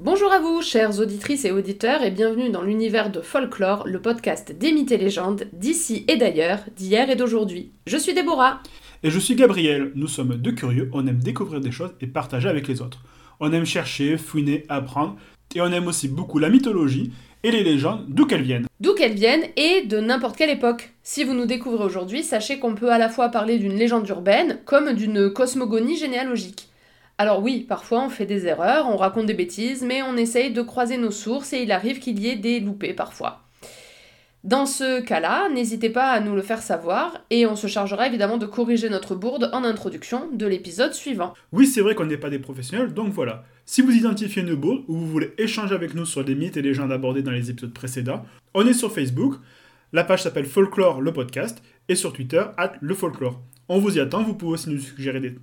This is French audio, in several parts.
Bonjour à vous, chères auditrices et auditeurs, et bienvenue dans l'univers de Folklore, le podcast des mythes et légendes d'ici et d'ailleurs, d'hier et d'aujourd'hui. Je suis Déborah. Et je suis Gabriel. Nous sommes deux curieux, on aime découvrir des choses et partager avec les autres. On aime chercher, fouiner, apprendre, et on aime aussi beaucoup la mythologie et les légendes, d'où qu'elles viennent. D'où qu'elles viennent et de n'importe quelle époque. Si vous nous découvrez aujourd'hui, sachez qu'on peut à la fois parler d'une légende urbaine comme d'une cosmogonie généalogique. Alors oui, parfois on fait des erreurs, on raconte des bêtises, mais on essaye de croiser nos sources et il arrive qu'il y ait des loupés parfois. Dans ce cas-là, n'hésitez pas à nous le faire savoir et on se chargera évidemment de corriger notre bourde en introduction de l'épisode suivant. Oui, c'est vrai qu'on n'est pas des professionnels, donc voilà. Si vous identifiez une bourde ou vous voulez échanger avec nous sur les mythes et légendes abordés dans les épisodes précédents, on est sur Facebook, la page s'appelle Folklore le podcast, et sur Twitter, at le folklore. On vous y attend, vous pouvez aussi nous suggérer des...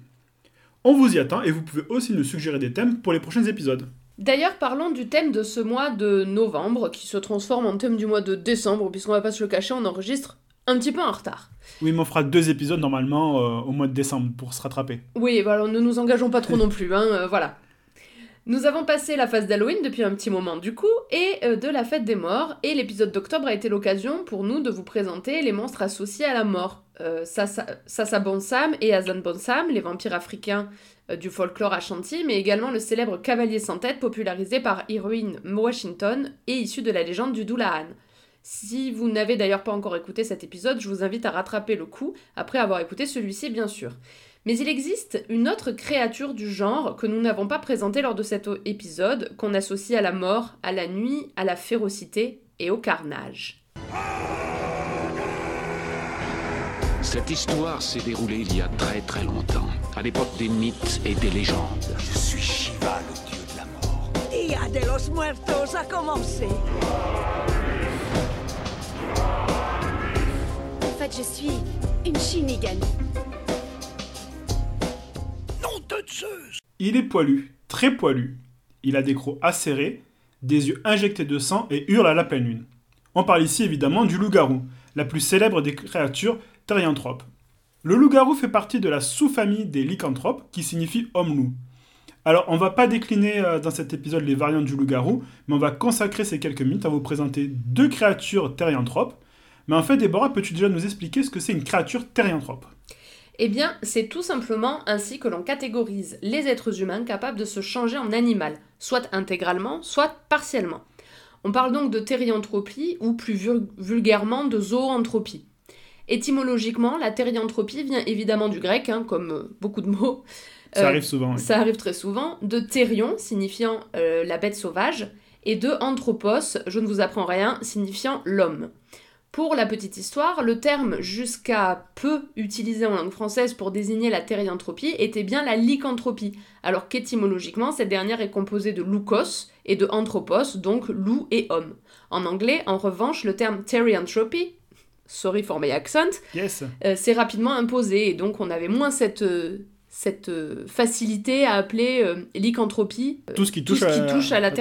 On vous y attend et vous pouvez aussi nous suggérer des thèmes pour les prochains épisodes. D'ailleurs, parlons du thème de ce mois de novembre, qui se transforme en thème du mois de décembre, puisqu'on va pas se le cacher, on enregistre un petit peu en retard. Oui, mais on fera deux épisodes normalement euh, au mois de décembre pour se rattraper. Oui, voilà, ne nous engageons pas trop non plus, hein, euh, voilà. Nous avons passé la phase d'Halloween depuis un petit moment du coup, et euh, de la fête des morts, et l'épisode d'octobre a été l'occasion pour nous de vous présenter les monstres associés à la mort. Euh, Sasa, Bonsam et Azan Bonsam, les vampires africains euh, du folklore Ashanti, mais également le célèbre cavalier sans tête popularisé par Heroine Washington et issu de la légende du Doulahan. Si vous n'avez d'ailleurs pas encore écouté cet épisode, je vous invite à rattraper le coup après avoir écouté celui-ci bien sûr. Mais il existe une autre créature du genre que nous n'avons pas présentée lors de cet épisode, qu'on associe à la mort, à la nuit, à la férocité et au carnage. Cette histoire s'est déroulée il y a très très longtemps, à l'époque des mythes et des légendes. Je suis Shiva, le dieu de la mort. Dia de los Muertos a commencé. En fait, je suis une Shinigami. Nom de Zeus Il est poilu, très poilu. Il a des crocs acérés, des yeux injectés de sang et hurle à la pleine lune. On parle ici évidemment du loup-garou, la plus célèbre des créatures Le loup-garou fait partie de la sous-famille des lycanthropes, qui signifie homme-loup. Alors, on va pas décliner euh, dans cet épisode les variantes du loup-garou, mais on va consacrer ces quelques minutes à vous présenter deux créatures therianthropes. Mais en fait, Déborah, peux-tu déjà nous expliquer ce que c'est une créature therianthrope Eh bien, c'est tout simplement ainsi que l'on catégorise les êtres humains capables de se changer en animal, soit intégralement, soit partiellement. On parle donc de thérianthropie ou plus vul- vulgairement de zoanthropie. Étymologiquement, la thérianthropie vient évidemment du grec, hein, comme euh, beaucoup de mots. Ça Euh, arrive souvent. oui. Ça arrive très souvent. De thérion, signifiant euh, la bête sauvage, et de anthropos, je ne vous apprends rien, signifiant l'homme. Pour la petite histoire, le terme jusqu'à peu utilisé en langue française pour désigner la thérianthropie était bien la lycanthropie, alors qu'étymologiquement, cette dernière est composée de loukos et de anthropos, donc loup et homme. En anglais, en revanche, le terme therianthropy, sorry for my accent, Yes. euh, s'est rapidement imposé et donc on avait moins cette, euh, cette euh, facilité à appeler euh, lycanthropie, euh, Tout ce qui tout touche, ce qui à, touche à la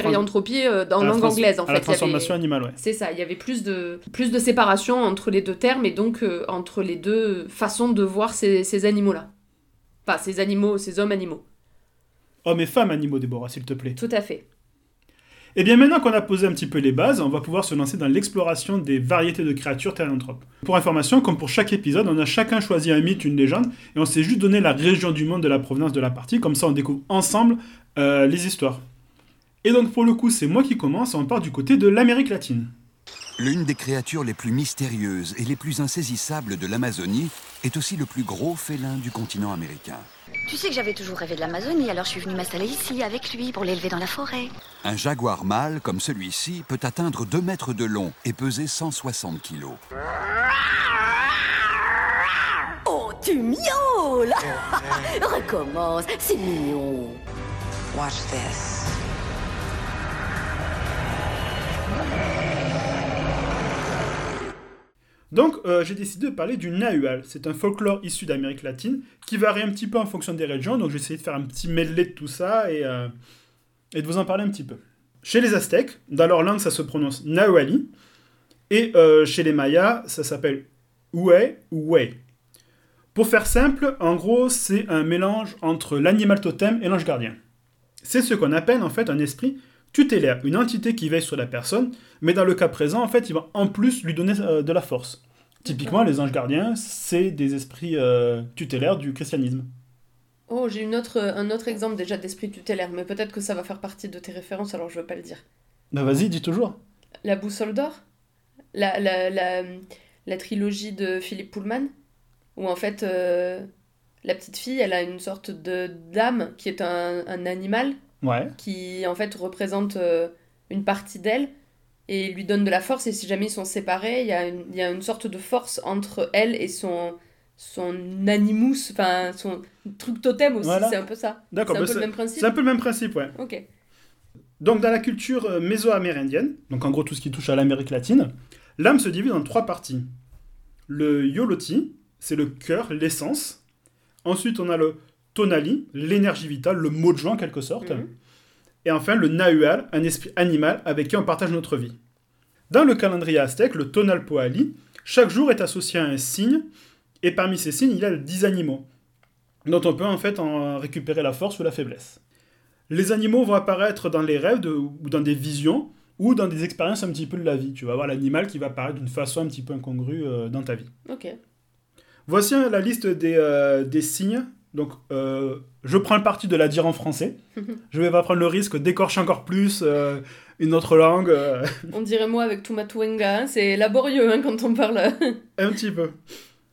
euh, dans la langue anglaise en à fait. la avait- transformation animale, ouais. C'est ça, il y avait plus de, plus de séparation entre les deux termes et donc euh, entre les deux façons de voir ces, ces animaux-là. Enfin, ces animaux, ces hommes animaux. Hommes et femmes animaux, Déborah, s'il te plaît. Tout à fait. Et bien maintenant qu'on a posé un petit peu les bases, on va pouvoir se lancer dans l'exploration des variétés de créatures thérianthropes. Pour information, comme pour chaque épisode, on a chacun choisi un mythe, une légende, et on s'est juste donné la région du monde de la provenance de la partie, comme ça on découvre ensemble euh, les histoires. Et donc pour le coup, c'est moi qui commence, on part du côté de l'Amérique latine. L'une des créatures les plus mystérieuses et les plus insaisissables de l'Amazonie est aussi le plus gros félin du continent américain. Tu sais que j'avais toujours rêvé de l'Amazonie, alors je suis venue m'installer ici avec lui pour l'élever dans la forêt. Un jaguar mâle comme celui-ci peut atteindre 2 mètres de long et peser 160 kilos. Oh, tu miaules Recommence, c'est mignon. Watch this. Donc euh, j'ai décidé de parler du Nahual. C'est un folklore issu d'Amérique latine qui varie un petit peu en fonction des régions, donc j'ai essayé de faire un petit medley de tout ça et, euh, et de vous en parler un petit peu. Chez les Aztèques, dans leur langue ça se prononce Nahuali, et euh, chez les Mayas ça s'appelle Hue ou Wei. Pour faire simple, en gros, c'est un mélange entre l'animal totem et l'ange gardien. C'est ce qu'on appelle en fait un esprit tutélaire, une entité qui veille sur la personne, mais dans le cas présent, en fait, il va en plus lui donner euh, de la force. Typiquement, les anges gardiens, c'est des esprits euh, tutélaires du christianisme. Oh, j'ai une autre, un autre exemple déjà d'esprit tutélaire, mais peut-être que ça va faire partie de tes références, alors je veux pas le dire. Bah vas-y, dis toujours. La boussole d'or? La, la, la, la trilogie de Philippe Pullman, où en fait, euh, la petite fille, elle a une sorte de d'âme qui est un, un animal, Ouais. qui en fait représente euh, une partie d'elle et lui donne de la force, et si jamais ils sont séparés, il y, a une- y a une sorte de force entre elle et son, son animus, enfin son truc totem aussi, Voilà. c'est un peu ça. D'accord, C'est un bah peu le même principe. C'est un peu le même principe, ouais. Ok. Donc dans la culture euh, méso-amérindienne, donc en gros tout ce qui touche à l'Amérique latine, l'âme se divise en trois parties. Le yoloti, c'est le cœur, l'essence. Ensuite on a le tonali, l'énergie vitale, le mojo en quelque sorte. Mhm. Et enfin le nahual, un esprit animal avec qui on partage notre vie. Dans le calendrier aztèque, le tonalpoali, chaque jour est associé à un signe, et parmi ces signes il y a les 10 animaux, dont on peut en fait en récupérer la force ou la faiblesse. Les animaux vont apparaître dans les rêves de- ou dans des visions ou dans des expériences un petit peu de la vie. Tu vas voir l'animal qui va apparaître d'une façon un petit peu incongrue euh, dans ta vie. Ok. Voici euh, la liste des, euh, des signes. Donc, euh, je prends le parti de la dire en français. je vais pas prendre le risque d'écorcher encore plus euh, une autre langue. euh, On dirait moi avec Tumatuenga, hein, c'est laborieux hein, quand on parle. un petit peu.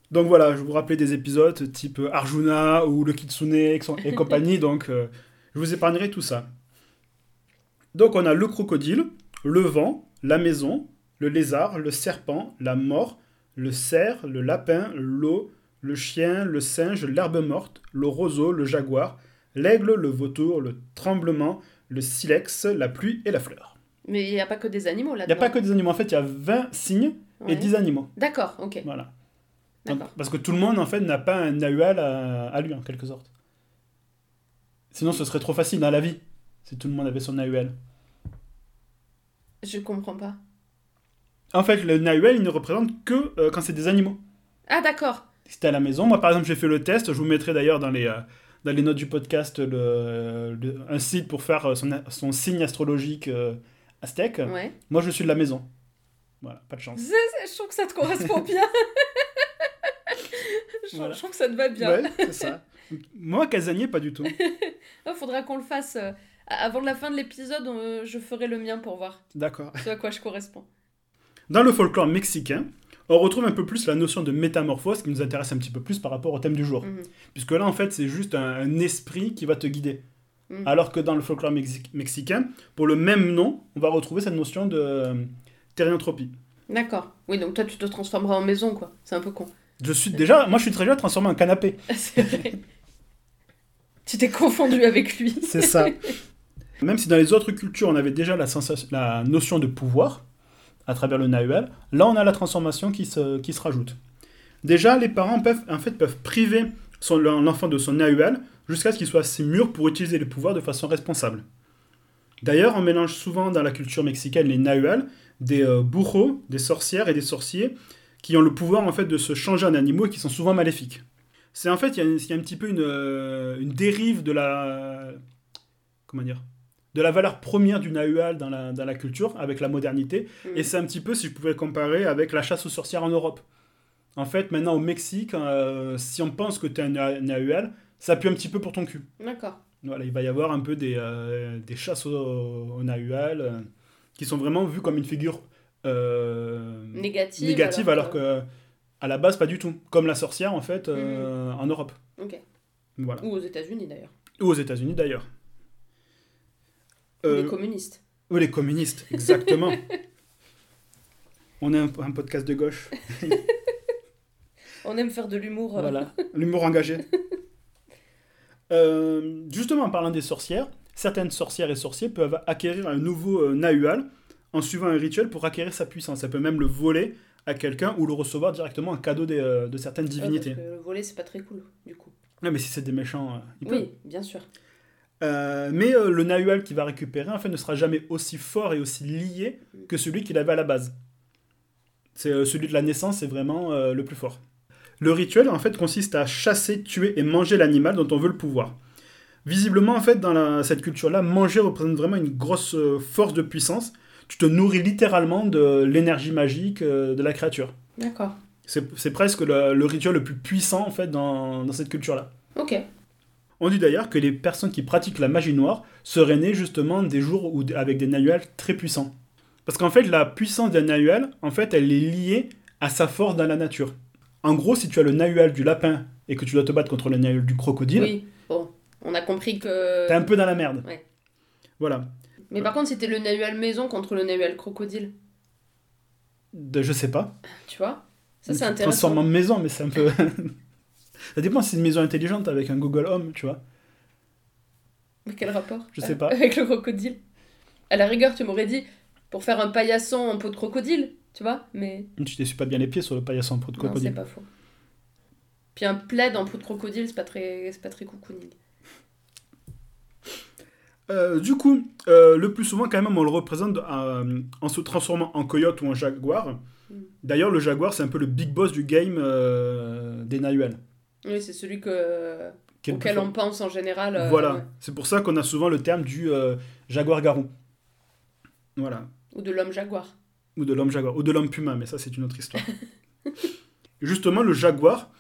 Donc voilà, je vous rappelais des épisodes type Arjuna ou le Kitsune et compagnie. donc, je vous épargnerai tout ça. Donc on a le crocodile, le vent, la maison, le lézard, le serpent, la mort, le cerf, le lapin, l'eau, le chien, le singe, l'herbe morte, le roseau, le jaguar, l'aigle, le vautour, le tremblement, le silex, la pluie et la fleur. Mais il n'y a pas que des animaux Il là-dedans. n'y a pas que des animaux, en fait, il y a 20 signes Ouais. et 10 animaux. D'accord, ok. Voilà. Donc, D'accord. parce que tout le monde, en fait, n'a pas un nahual à, à lui, en quelque sorte. Sinon, ce serait trop facile dans la vie, si tout le monde avait son nahual. Je comprends pas. En fait, le nahual, il ne représente que euh, quand c'est des animaux. Ah d'accord. Si t'es à la maison, moi, par exemple, j'ai fait le test, je vous mettrai d'ailleurs dans les, euh, dans les notes du podcast le, le- un site pour faire euh, son, son signe astrologique euh, aztèque. Ouais. Moi, je suis de la maison. Voilà, pas de chance. C'est- c'est- Je trouve que ça te correspond bien. je, Voilà. je trouve que ça te va bien. Ouais, c'est ça. Moi, casanier, pas du tout. Il faudra qu'on le fasse. avant la fin de l'épisode, je ferai le mien pour voir D'accord. ce à quoi je corresponds. Dans le folklore mexicain, on retrouve un peu plus la notion de métamorphose qui nous intéresse un petit peu plus par rapport au thème du jour. Mhm. Puisque là, en fait, c'est juste un, un esprit qui va te guider. Mhm. Alors que dans le folklore mexi- mexicain, pour le même nom, on va retrouver cette notion de euh. D'accord. Oui, donc toi, tu te transformeras en maison, quoi. C'est un peu con. Je suis déjà, moi, je suis très bien transformé en canapé. C'est vrai. tu t'es confondu avec lui. C'est ça. Même si dans les autres cultures, on avait déjà la, sensation, la notion de pouvoir à travers le nahual, là, on a la transformation qui se, qui se rajoute. Déjà, les parents peuvent, en fait, peuvent priver l'enfant de son nahual jusqu'à ce qu'il soit assez mûr pour utiliser les pouvoirs de façon responsable. D'ailleurs, on mélange souvent dans la culture mexicaine les nahuals, des euh, bourreaux, des sorcières et des sorciers qui ont le pouvoir en fait de se changer en animaux et qui sont souvent maléfiques. C'est en fait, il y, a une- il y a un petit peu une, euh, une dérive de la. Comment dire De la valeur première du Nahual dans la, dans la culture, avec la modernité. Mhm. Et c'est un petit peu, si je pouvais comparer, avec la chasse aux sorcières en Europe. En fait, maintenant au Mexique, euh, si on pense que tu es un Na- Nahual, ça pue un petit peu pour ton cul. D'accord. Voilà, il va y avoir un peu des, euh, des chasses au, au Nahual euh, qui sont vraiment vues comme une figure Négative. négative, alors que... à la base, pas du tout. Comme la sorcière, en fait, euh, en Europe. Ok. Voilà. Ou aux États-Unis d'ailleurs. Ou aux États-Unis d'ailleurs. Ou Euh, les communistes. ou les communistes, exactement. On est un, un podcast de gauche. On aime faire de l'humour. euh, Voilà, l'humour engagé. Euh, justement, en parlant des sorcières, certaines sorcières et sorciers peuvent acquérir un nouveau Nahual en suivant un rituel pour acquérir sa puissance. Ça peut même le voler à quelqu'un ou le recevoir directement en cadeau de certaines ouais, divinités. parce que le voler, c'est pas très cool, du coup. Non, mais si c'est des méchants, ils peuvent. Oui, bien sûr. Euh, mais euh, le Nahual qu'il va récupérer en fait, ne sera jamais aussi fort et aussi lié que celui qu'il avait à la base. C'est euh, celui de la naissance, c'est vraiment le plus fort. Le rituel en fait consiste à chasser, tuer et manger l'animal dont on veut le pouvoir. Visiblement, en fait, dans la- cette culture-là, manger représente vraiment une grosse force de puissance. Tu te nourris littéralement de l'énergie magique de la créature. D'accord. C'est c'est presque le, le rituel le plus puissant, en fait, dans, dans cette culture-là. Ok. On dit d'ailleurs que les personnes qui pratiquent la magie noire seraient nées justement des jours où, avec des Nahuels très puissants. Parce qu'en fait, la puissance d'un Nahuel, en fait, elle est liée à sa force dans la nature. En gros, si tu as le Nahuel du lapin et que tu dois te battre contre le Nahuel du crocodile, Oui, bon. On a compris que. t'es un peu dans la merde. Ouais. Voilà. Mais par contre, c'était le Nahuel maison contre le Nahuel crocodile. De- je sais pas. Tu vois? Ça, c'est intéressant. transformes en maison, mais c'est un peu. Ça dépend si c'est une maison intelligente avec un Google Home, tu vois. Mais quel rapport Je sais pas. Avec le crocodile? À la rigueur, tu m'aurais dit pour faire un paillasson en peau de crocodile, tu vois Mais Tu t'essuies pas bien les pieds sur le paillasson en peau de non, c'est crocodile. pas faux. Puis un plaid en peau de crocodile, c'est pas très, c'est pas très cocooning. Euh, du coup, euh, le plus souvent, quand même, on le représente euh, en se transformant en coyote ou en jaguar. Mm. D'ailleurs, le jaguar, c'est un peu le big boss du game des Nahuel. Oui, c'est celui que auquel on pense en général. euh, Voilà, c'est pour ça qu'on a souvent le terme du euh, jaguar-garou. Voilà. Ou de l'homme jaguar. Ou de l'homme jaguar. Ou de l'homme puma, mais ça, c'est une autre histoire. Justement, le jaguar,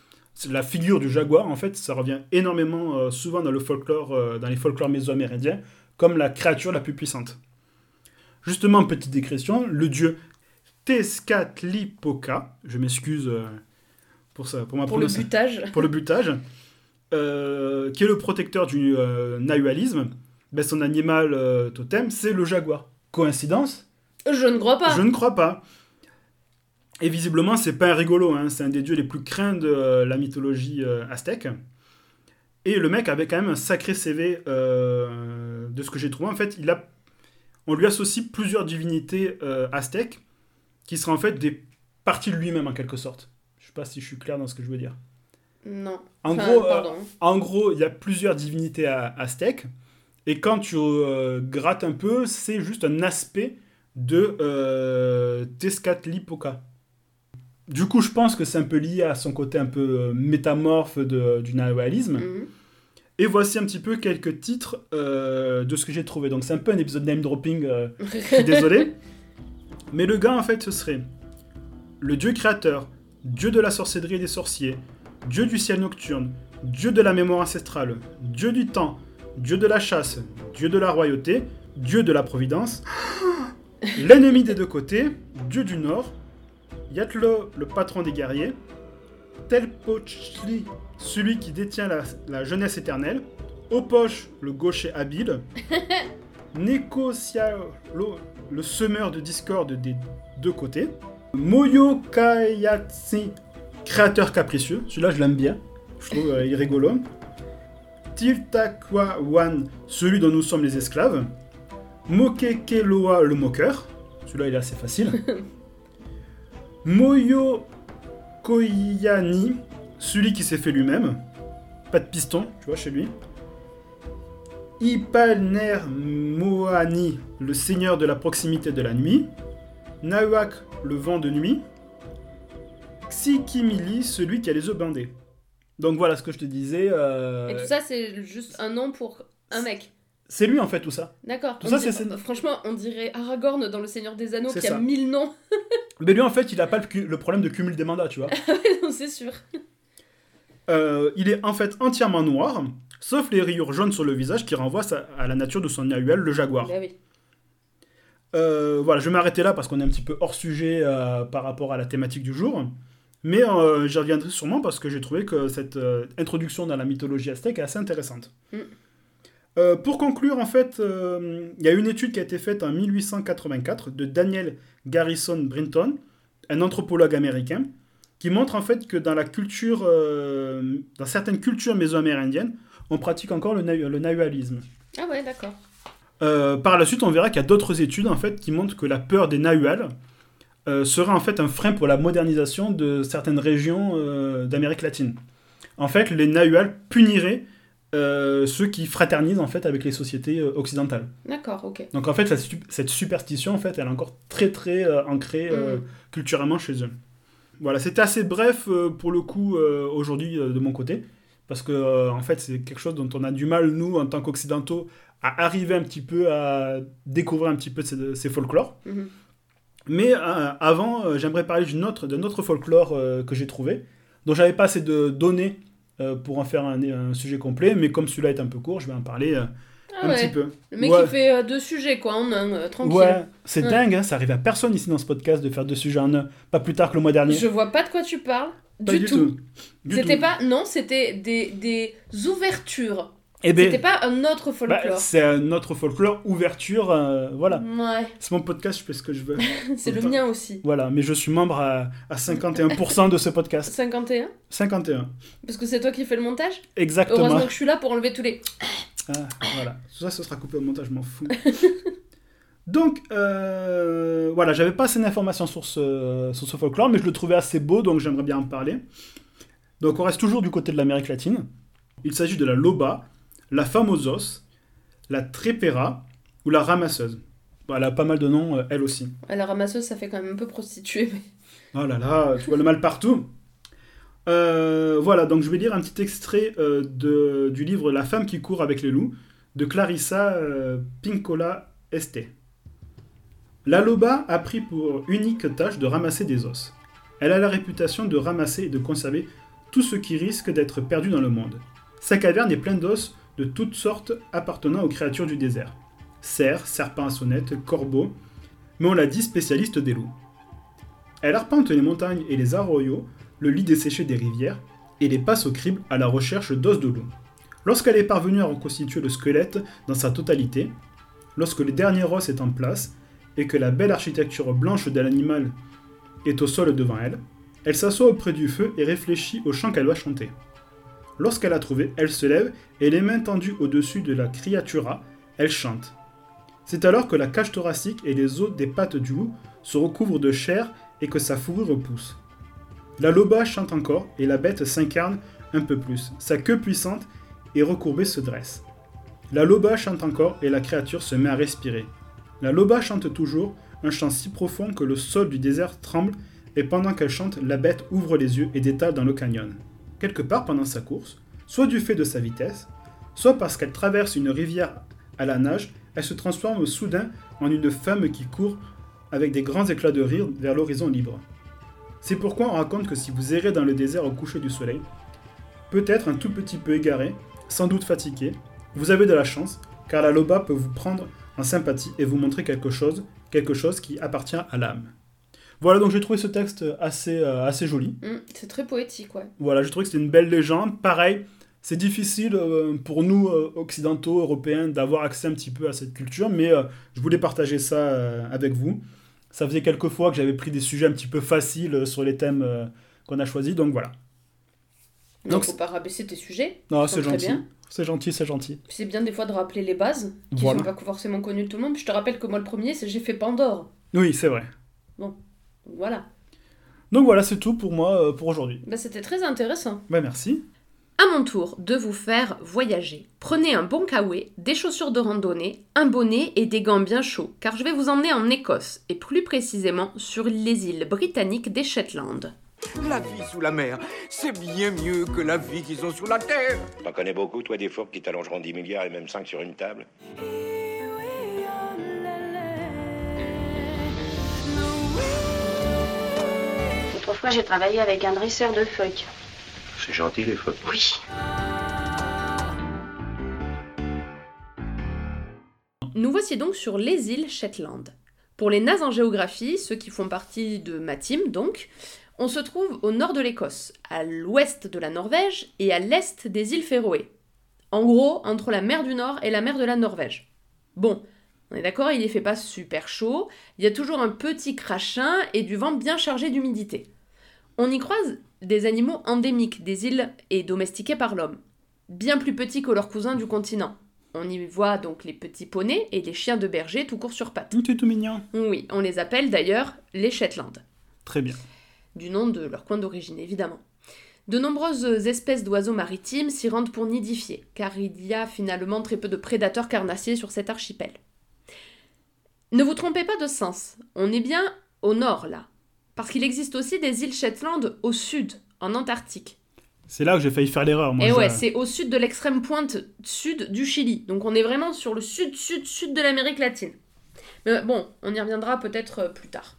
la figure du jaguar, en fait, ça revient énormément euh, souvent dans le folklore, dans les folklores méso-amérindiens, comme la créature la plus puissante. Justement, petite décrétion, le dieu Tezcatlipoca, je m'excuse pour ça, pour ma Pour le butage. pour le butage, euh, qui est le protecteur du euh, nahualisme, ben, son animal euh, totem, c'est le jaguar. Coïncidence? Je ne crois pas. Je ne crois pas. Et visiblement, c'est pas un rigolo, hein, c'est un des dieux les plus craints de euh, la mythologie aztèque. Et le mec avait quand même un sacré CV de ce que j'ai trouvé. En fait, il a, on lui associe plusieurs divinités aztèques qui seraient en fait des parties de lui-même en quelque sorte. Je sais pas si je suis clair dans ce que je veux dire. Non. En Enfin, gros, euh. En gros, il y a plusieurs divinités aztèques. Et quand tu euh, grattes un peu, c'est juste un aspect de euh, Tezcatlipoca. Du coup, je pense que c'est un peu lié à son côté un peu euh, métamorphe de- du nahualisme. Mhm. Et voici un petit peu quelques titres euh, de ce que j'ai trouvé. Donc c'est un peu un épisode name dropping, je suis désolé. Mais le gars, en fait, ce serait le dieu créateur, dieu de la sorcellerie et des sorciers, dieu du ciel nocturne, dieu de la mémoire ancestrale, dieu du temps, dieu de la chasse, dieu de la royauté, dieu de la providence, l'ennemi des deux côtés, dieu du nord, Yatlo, le patron des guerriers, Telpochli, celui qui détient la, la jeunesse éternelle, Opoche, le gaucher habile, Nekosialo, le semeur de discorde des deux côtés, Moyo Kayatsi, créateur capricieux, celui-là je l'aime bien, je trouve euh, il est rigolo, Tiltakwawan, celui dont nous sommes les esclaves, Mokekeloa, le moqueur, celui-là il est assez facile, Moyo Koyani, celui qui s'est fait lui-même, pas de piston, tu vois, chez lui. Ipalner Moani, le seigneur de la proximité de la nuit. Nawak, le vent de nuit. Xikimili, celui qui a les œufs bandés. Donc voilà ce que je te disais. euh, Et tout ça, c'est juste un nom pour un mec. C'est lui en fait tout ça. D'accord. Tout On ça, dirait- c'est- Franchement, on dirait Aragorn dans Le Seigneur des Anneaux C'est qui a mille noms. Mais lui en fait il a pas le, problème de cumul des mandats, tu vois. non, c'est sûr. Euh, il est en fait entièrement noir, sauf les rayures jaunes sur le visage qui renvoient à la nature de son Nahuel, le jaguar. Bah oui. Euh, voilà, je vais m'arrêter là parce qu'on est un petit peu hors sujet euh, par rapport à la thématique du jour. Mais euh, j'y reviendrai sûrement parce que j'ai trouvé que cette introduction dans la mythologie aztèque est assez intéressante. Mm. Pour conclure, en fait, il y a une étude qui a été faite en 1884 de Daniel Garrison Brinton, un anthropologue américain, qui montre en fait que dans la culture, dans certaines cultures méso-amérindiennes, on pratique encore le, nahu- le nahualisme. Ah ouais, d'accord. Euh, par la suite, on verra qu'il y a d'autres études en fait qui montrent que la peur des Nahuals euh, serait en fait un frein pour la modernisation de certaines régions euh, d'Amérique latine. En fait, les Nahuals puniraient euh, ceux qui fraternisent en fait avec les sociétés occidentales. D'accord, ok. Donc en fait, la cette superstition en fait, elle est encore très très ancrée Mm. culturellement chez eux. Voilà, c'était assez bref pour le coup aujourd'hui de mon côté parce que euh, en fait c'est quelque chose dont on a du mal nous en tant qu'occidentaux à arriver un petit peu à découvrir un petit peu ces, ces folklores. Mhm. Mais euh, avant, euh, j'aimerais parler autre, d'un autre folklore euh, que j'ai trouvé, dont j'avais pas assez de données pour en faire un, un sujet complet, mais comme celui-là est un peu court, je vais en parler Ah un ouais. petit peu. Le mec Ouais. il fait deux sujets quoi en un, tranquille. Ouais, c'est Ouais. dingue, hein, ça arrive à personne ici dans ce podcast de faire deux sujets en un, pas plus tard que le mois dernier. Je vois pas de quoi tu parles. Pas Du, tout. Du C'était pas. Non, c'était des, des ouvertures. Eh ben, C'était pas un autre bah, folklore. c'est un autre folklore, ouverture, euh, voilà. ouais, C'est mon podcast, je fais ce que je veux. c'est le mien aussi. Voilà, mais je suis membre à, à 51% de ce podcast. 51 51. Parce que c'est toi qui fais le montage Exactement. Heureusement que je suis là pour enlever tous les. Ah, voilà. Tout ça, ce sera coupé au montage, je m'en fous. donc, euh, voilà, j'avais pas assez d'informations sur ce, sur ce folklore, mais je le trouvais assez beau, donc j'aimerais bien en parler. Donc, on reste toujours du côté de l'Amérique latine. Il s'agit de la loba, la femme aux os, la trépera ou la ramasseuse. Bon, elle a pas mal de noms, euh, elle aussi. À la ramasseuse, ça fait quand même un peu prostituée. Mais... Oh là là, tu vois le mal partout. Euh, voilà, donc je vais lire un petit extrait euh, de, du livre La femme qui court avec les loups de Clarissa Pincola Este. La loba a pris pour unique tâche de ramasser des os. Elle a la réputation de ramasser et de conserver tout ce qui risque d'être perdu dans le monde. Sa caverne est pleine d'os de toutes sortes appartenant aux créatures du désert. Cerfs, serpents à sonnette, corbeaux, mais on l'a dit spécialiste des loups. Elle arpente les montagnes et les arroyos, le lit desséché des rivières, et les passe au crible à la recherche d'os de loup. Lorsqu'elle est parvenue à reconstituer le squelette dans sa totalité, lorsque le dernier os est en place, et que la belle architecture blanche de l'animal est au sol devant elle, elle s'assoit auprès du feu et réfléchit au chant qu'elle va chanter. Lorsqu'elle a trouvé, elle se lève et les mains tendues au-dessus de la criatura, elle chante. C'est alors que la cage thoracique et les os des pattes du loup se recouvrent de chair et que sa fourrure pousse. La loba chante encore et la bête s'incarne un peu plus. Sa queue puissante et recourbée se dresse. La loba chante encore et la créature se met à respirer. La loba chante toujours, un chant si profond que le sol du désert tremble et pendant qu'elle chante, la bête ouvre les yeux et détale dans le canyon. Quelque part pendant sa course, soit du fait de sa vitesse, soit parce qu'elle traverse une rivière à la nage, elle se transforme soudain en une femme qui court avec des grands éclats de rire vers l'horizon libre. C'est pourquoi on raconte que si vous errez dans le désert au coucher du soleil, peut-être un tout petit peu égaré, sans doute fatigué, vous avez de la chance, car la loba peut vous prendre en sympathie et vous montrer quelque chose, quelque chose qui appartient à l'âme. Voilà, donc j'ai trouvé ce texte assez, euh, assez joli. Hum, c'est très poétique, ouais. Voilà, j'ai trouvé que c'était une belle légende. Pareil, c'est difficile euh, pour nous, euh, occidentaux, européens, d'avoir accès un petit peu à cette culture, mais je voulais partager ça avec vous. Ça faisait quelques fois que j'avais pris des sujets un petit peu faciles sur les thèmes qu'on a choisis, donc voilà. Donc, Donc, faut pas rabaisser tes sujets. Non, c'est gentil. C'est gentil, c'est gentil. C'est bien des fois de rappeler les bases, qui Voilà. sont pas forcément connues de tout le monde. Puis je te rappelle que moi, le premier, c'est j'ai fait Pandore. Oui, c'est vrai. Donc voilà. Donc voilà, c'est tout pour moi euh, pour aujourd'hui. Bah, c'était très intéressant. Bah merci. À mon tour de vous faire voyager. Prenez un bon kawaii, des chaussures de randonnée, un bonnet et des gants bien chauds, car je vais vous emmener en Écosse, et plus précisément sur les îles britanniques des Shetland. La vie sous la mer, c'est bien mieux que la vie qu'ils ont sous la terre. T'en connais beaucoup, toi, des fourbes qui t'allongeront 10 milliards et même 5 sur une table? Autrefois, j'ai travaillé avec un dresseur de phoques. C'est gentil, les phoques. Oui. Nous voici donc sur les îles Shetland. Pour les nazes en géographie, ceux qui font partie de ma team donc, on se trouve au nord de l'Écosse, à l'ouest de la Norvège et à l'est des îles Féroé. En gros, entre la mer du Nord et la mer de la Norvège. Bon, on est d'accord, il y fait pas super chaud, il y a toujours un petit crachin et du vent bien chargé d'humidité. On y croise des animaux endémiques des îles et domestiqués par l'homme, bien plus petits que leurs cousins du continent. On y voit donc les petits poneys et les chiens de berger tout court sur pattes. Tout est tout mignon. Oui, on les appelle d'ailleurs les Shetland, Très bien. du nom de leur coin d'origine évidemment. De nombreuses espèces d'oiseaux maritimes s'y rendent pour nidifier, car il y a finalement très peu de prédateurs carnassiers sur cet archipel. Ne vous trompez pas de sens, on est bien au nord là, parce qu'il existe aussi des îles Shetland au sud, en Antarctique. C'est là que j'ai failli faire l'erreur. moi, Et je- ouais, c'est au sud de l'extrême pointe sud du Chili. Donc on est vraiment sur le sud, sud, sud de l'Amérique latine. Mais bon, on y reviendra peut-être euh, plus tard.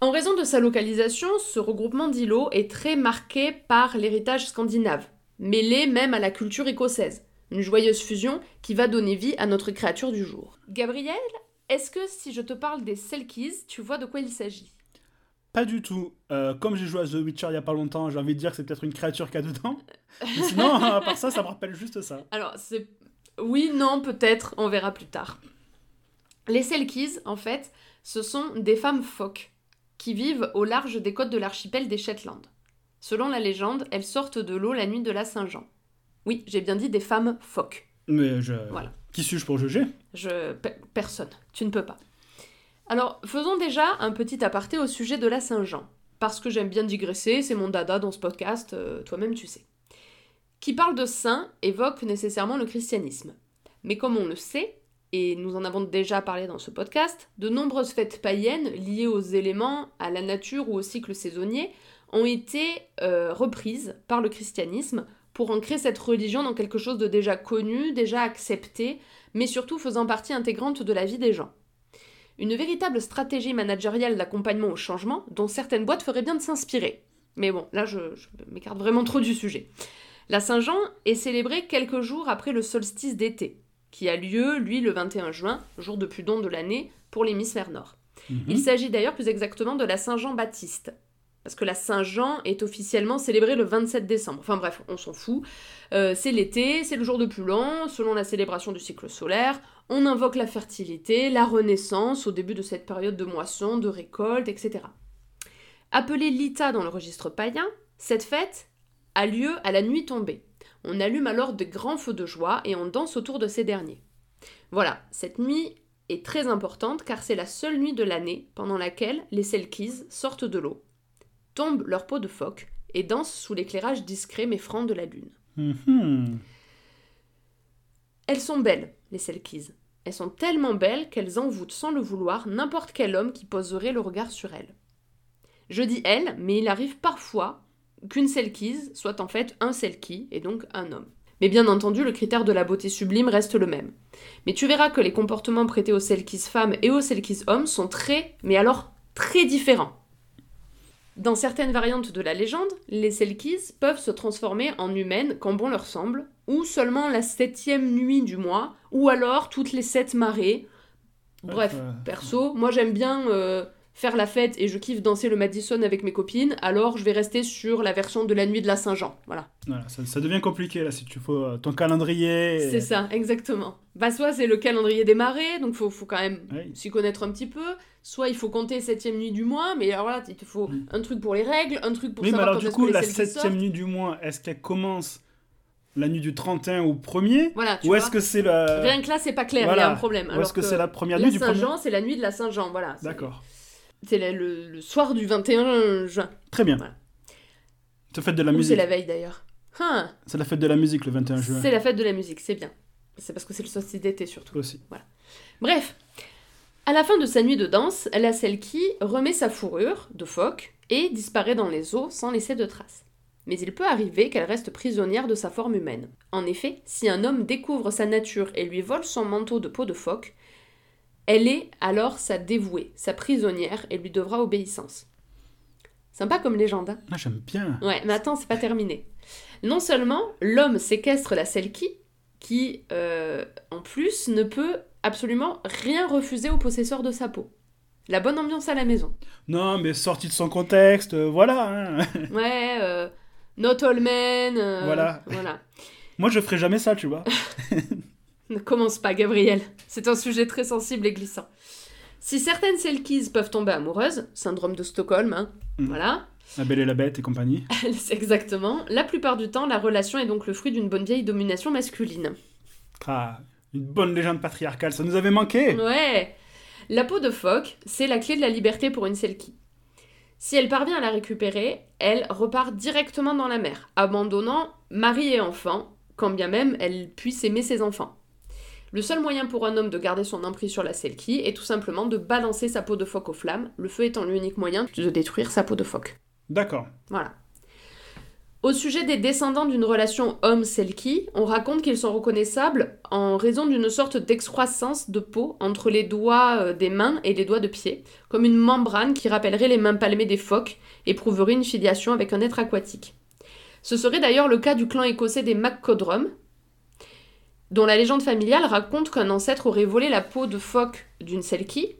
En raison de sa localisation, ce regroupement d'îlots est très marqué par l'héritage scandinave, mêlé même à la culture écossaise. Une joyeuse fusion qui va donner vie à notre créature du jour. Gabriel, est-ce que si je te parle des Selkies, tu vois de quoi il s'agit? Pas du tout. Euh, comme j'ai joué à The Witcher il y a pas longtemps, j'ai envie de dire que c'est peut-être une créature qu'il y a dedans. Mais sinon, à part ça, ça me rappelle juste ça. Alors, c'est. Oui, non, peut-être, on verra plus tard. Les Selkies, en fait, ce sont des femmes phoques qui vivent au large des côtes de l'archipel des Shetland. Selon la légende, elles sortent de l'eau la nuit de la Saint-Jean. Oui, j'ai bien dit des femmes phoques. Mais je. Voilà. Qui suis-je pour juger? Je... pe- Personne. Tu ne peux pas. Alors, faisons déjà un petit aparté au sujet de la Saint-Jean. Parce que j'aime bien digresser, c'est mon dada dans ce podcast, euh, toi-même tu sais. Qui parle de saint évoque nécessairement le christianisme. Mais comme on le sait, et nous en avons déjà parlé dans ce podcast, de nombreuses fêtes païennes liées aux éléments, à la nature ou au cycle saisonnier ont été euh, reprises par le christianisme pour ancrer cette religion dans quelque chose de déjà connu, déjà accepté, mais surtout faisant partie intégrante de la vie des gens. Une véritable stratégie managériale d'accompagnement au changement dont certaines boîtes feraient bien de s'inspirer. Mais bon, là je, je m'écarte vraiment trop du sujet. La Saint-Jean est célébrée quelques jours après le solstice d'été, qui a lieu, lui, le 21 juin, jour de plus don de l'année, pour l'hémisphère nord. Mhm. Il s'agit d'ailleurs plus exactement de la Saint-Jean-Baptiste. Parce que la Saint-Jean est officiellement célébrée le 27 décembre. Enfin bref, on s'en fout. Euh, c'est l'été, c'est le jour de plus long, selon la célébration du cycle solaire. On invoque la fertilité, la renaissance au début de cette période de moisson, de récolte, etc. Appelée l'Ita dans le registre païen, cette fête a lieu à la nuit tombée. On allume alors de grands feux de joie et on danse autour de ces derniers. Voilà, cette nuit est très importante car c'est la seule nuit de l'année pendant laquelle les Selkies sortent de l'eau, tombent leur peau de phoque et dansent sous l'éclairage discret mais franc de la lune. Mhm. Elles sont belles, les Selkies. Elles sont tellement belles qu'elles envoûtent sans le vouloir n'importe quel homme qui poserait le regard sur elles. Je dis elles, mais il arrive parfois qu'une Selkies soit en fait un Selkie et donc un homme. Mais bien entendu, le critère de la beauté sublime reste le même. Mais tu verras que les comportements prêtés aux Selkies femmes et aux Selkies hommes sont très, mais alors très différents. Dans certaines variantes de la légende, les Selkies peuvent se transformer en humaines quand bon leur semble, ou seulement la septième nuit du mois, ou alors toutes les sept marées. Bref, perso, moi j'aime bien euh, faire la fête et je kiffe danser le Madison avec mes copines, alors je vais rester sur la version de la nuit de la Saint-Jean. Voilà. Voilà, ça, ça devient compliqué là si tu faut euh, ton calendrier. et- C'est ça, exactement. Bah, soit c'est le calendrier des marées, donc faut, faut quand même Oui. s'y connaître un petit peu. Soit il faut compter septième nuit du mois, mais alors là, il te faut Mm. un truc pour les règles, un truc pour Oui, mais savoir alors quand du coup, que les la septième nuit du mois, est-ce qu'elle commence la nuit du 31 au 1er Voilà, Ou est-ce que c'est la... Rien que là, c'est pas clair, il y a un problème. Ou Alors est-ce que c'est la première la nuit premier Saint-Jean, c'est la nuit de la Saint-Jean, voilà. D'accord. C'est le, soir du 21 juin. Très bien. Voilà. C'est la fête de la Ou c'est musique. la veille d'ailleurs. Hein, C'est la fête de la musique le 21 juin. c'est la fête de la musique, c'est bien. C'est parce que c'est le solstice d'été surtout. Aussi. Bref, à la fin de sa nuit de danse, la Selkie remet sa fourrure de phoque et disparaît dans les eaux sans laisser de traces. Mais il peut arriver qu'elle reste prisonnière de sa forme humaine. En effet, si un homme découvre sa nature et lui vole son manteau de peau de phoque, elle est alors sa dévouée, sa prisonnière et lui devra obéissance. Sympa comme légende, hein Ah, j'aime bien. Ouais, mais attends, c'est pas terminé. Non seulement l'homme séquestre la Selkie, qui, euh, en plus, ne peut absolument rien refuser au possesseur de sa peau. La bonne ambiance à la maison. Non, mais sorti de son contexte, euh, voilà. hein. Ouais, euh, not all men. Voilà. Voilà. Moi, je ferais jamais ça, tu vois. Ne commence pas, Gabriel. C'est un sujet très sensible et glissant. Si certaines Selkies peuvent tomber amoureuses, syndrome de Stockholm, hein, Mm. voilà, La Belle et la Bête et compagnie. c'est exactement, la plupart du temps, la relation est donc le fruit d'une bonne vieille domination masculine. Ah, une bonne légende patriarcale, ça nous avait manqué. Ouais La peau de phoque, c'est la clé de la liberté pour une Selkie. Si elle parvient à la récupérer, elle repart directement dans la mer, abandonnant mari et enfant, quand bien même elle puisse aimer ses enfants. Le seul moyen pour un homme de garder son emprise sur la Selkie est tout simplement de balancer sa peau de phoque aux flammes, le feu étant l'unique moyen de détruire sa peau de phoque. D'accord. Voilà. Au sujet des descendants d'une relation homme-selkie, on raconte qu'ils sont reconnaissables en raison d'une sorte d'excroissance de peau entre les doigts euh, des mains et les doigts de pied, comme une membrane qui rappellerait les mains palmées des phoques et prouverait une filiation avec un être aquatique. Ce serait d'ailleurs le cas du clan écossais des MacCodrum, dont la légende familiale raconte qu'un ancêtre aurait volé la peau de phoque d'une selkie